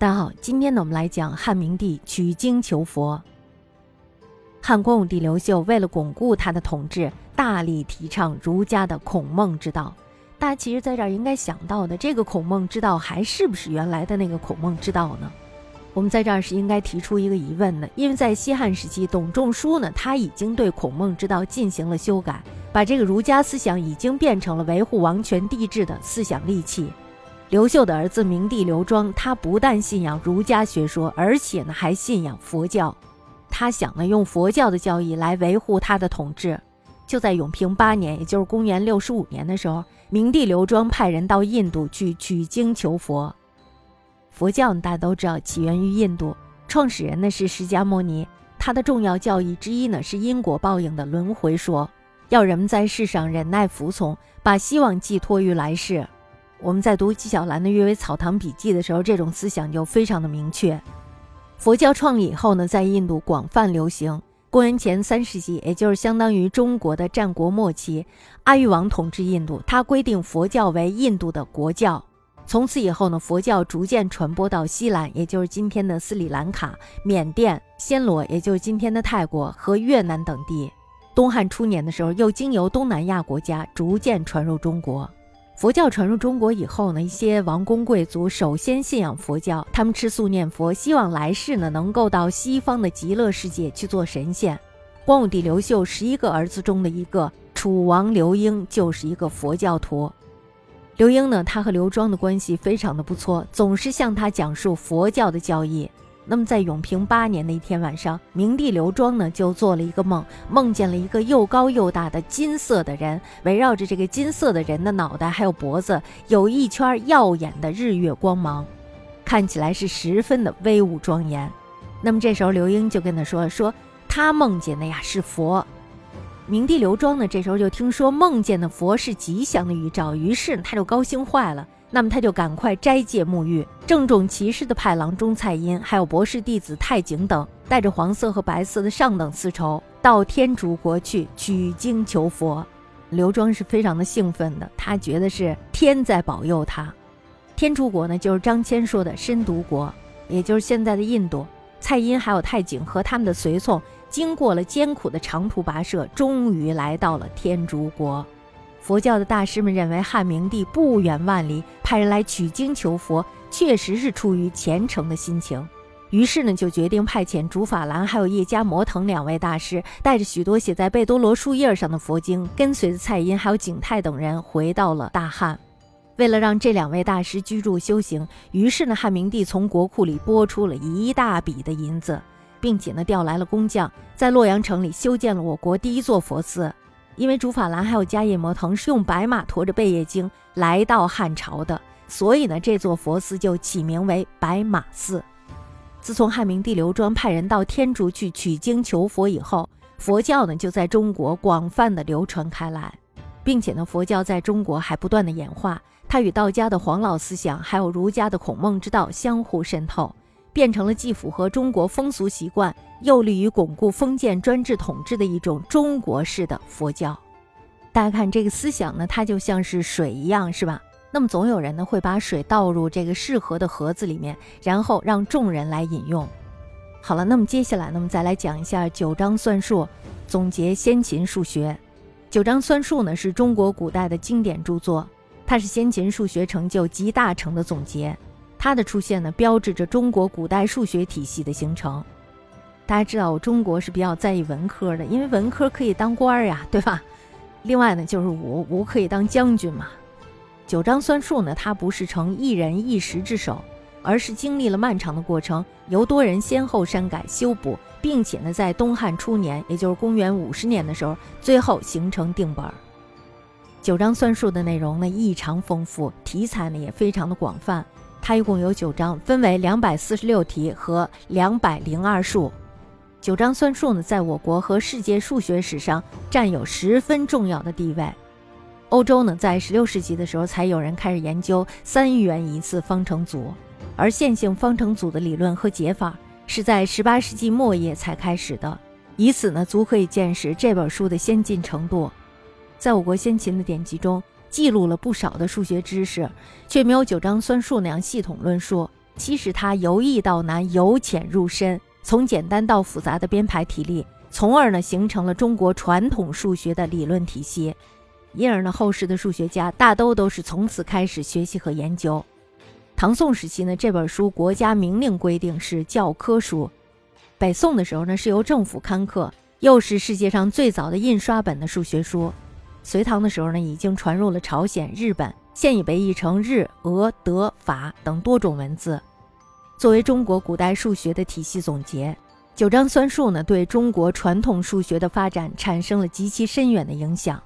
大家好，今天呢，我们来讲汉明帝取经求佛。汉光武帝刘秀为了巩固他的统治，大力提倡儒家的孔孟之道。大家其实在这儿应该想到的，这个孔孟之道还是不是原来的那个孔孟之道呢？我们在这儿是应该提出一个疑问的，因为在西汉时期，董仲舒呢，他已经对孔孟之道进行了修改，把这个儒家思想已经变成了维护王权帝制的思想利器。刘秀的儿子明帝刘庄，他不但信仰儒家学说，而且呢还信仰佛教。他想呢用佛教的教义来维护他的统治。就在永平八年，也就是公元六十五年的时候，明帝刘庄派人到印度去取经求佛。佛教大家都知道起源于印度，创始人呢是释迦牟尼。他的重要教义之一呢是因果报应的轮回说，要人们在世上忍耐服从，把希望寄托于来世。我们在读纪晓岚的《阅微草堂笔记》的时候，这种思想就非常的明确。佛教创立以后呢，在印度广泛流行。公元前三世纪，也就是相当于中国的战国末期，阿育王统治印度，他规定佛教为印度的国教。从此以后呢，佛教逐渐传播到西兰，也就是今天的斯里兰卡、缅甸、暹罗，也就是今天的泰国和越南等地。东汉初年的时候，又经由东南亚国家逐渐传入中国。佛教传入中国以后呢，一些王公贵族首先信仰佛教，他们吃素念佛，希望来世呢能够到西方的极乐世界去做神仙。光武帝刘秀十一个儿子中的一个楚王刘英就是一个佛教徒。刘英呢，他和刘庄的关系非常的不错，总是向他讲述佛教的教义。那么，在永平八年的一天晚上，明帝刘庄呢就做了一个梦，梦见了一个又高又大的金色的人，围绕着这个金色的人的脑袋还有脖子，有一圈耀眼的日月光芒，看起来是十分的威武庄严。那么这时候刘英就跟他说：“说他梦见的呀是佛。”明帝刘庄呢这时候就听说梦见的佛是吉祥的预兆，于是他就高兴坏了。那么他就赶快斋戒沐浴，郑重其事的派郎中蔡阴，还有博士弟子太景等，带着黄色和白色的上等丝绸，到天竺国去取经求佛。刘庄是非常的兴奋的，他觉得是天在保佑他。天竺国呢，就是张骞说的深毒国，也就是现在的印度。蔡阴还有太景和他们的随从，经过了艰苦的长途跋涉，终于来到了天竺国。佛教的大师们认为汉明帝不远万里派人来取经求佛，确实是出于虔诚的心情。于是呢，就决定派遣竺法兰还有叶伽摩腾两位大师，带着许多写在贝多罗树叶上的佛经，跟随着蔡阴还有景泰等人回到了大汉。为了让这两位大师居住修行，于是呢，汉明帝从国库里拨出了一大笔的银子，并且呢，调来了工匠，在洛阳城里修建了我国第一座佛寺。因为竺法兰还有迦叶摩腾是用白马驮着贝叶经来到汉朝的，所以呢，这座佛寺就起名为白马寺。自从汉明帝刘庄派人到天竺去取经求佛以后，佛教呢就在中国广泛的流传开来，并且呢，佛教在中国还不断的演化，它与道家的黄老思想还有儒家的孔孟之道相互渗透。变成了既符合中国风俗习惯，又利于巩固封建专制统治的一种中国式的佛教。大家看这个思想呢，它就像是水一样，是吧？那么总有人呢会把水倒入这个适合的盒子里面，然后让众人来饮用。好了，那么接下来呢，我们再来讲一下九章算术，总结先秦数学。九章算术呢是中国古代的经典著作，它是先秦数学成就集大成的总结。它的出现呢，标志着中国古代数学体系的形成。大家知道，我中国是比较在意文科的，因为文科可以当官儿呀，对吧？另外呢，就是武武可以当将军嘛。九章算术呢，它不是成一人一时之手，而是经历了漫长的过程，由多人先后删改修补，并且呢，在东汉初年，也就是公元五十年的时候，最后形成定本。九章算术的内容呢，异常丰富，题材呢也非常的广泛。它一共有九章，分为两百四十六题和两百零二术。九章算术呢，在我国和世界数学史上占有十分重要的地位。欧洲呢，在十六世纪的时候，才有人开始研究三元一次方程组，而线性方程组的理论和解法是在十八世纪末叶才开始的。以此呢，足可以见识这本书的先进程度。在我国先秦的典籍中。记录了不少的数学知识，却没有九章算术那样系统论述。其实他由易到难，由浅入深，从简单到复杂的编排体例，从而呢形成了中国传统数学的理论体系。因而呢，后世的数学家大都都是从此开始学习和研究。唐宋时期呢，这本书国家明令规定是教科书；北宋的时候呢，是由政府刊刻，又是世界上最早的印刷本的数学书。隋唐的时候呢，已经传入了朝鲜、日本，现已被译成日、俄、德、法等多种文字。作为中国古代数学的体系总结，九章算术呢，对中国传统数学的发展产生了极其深远的影响。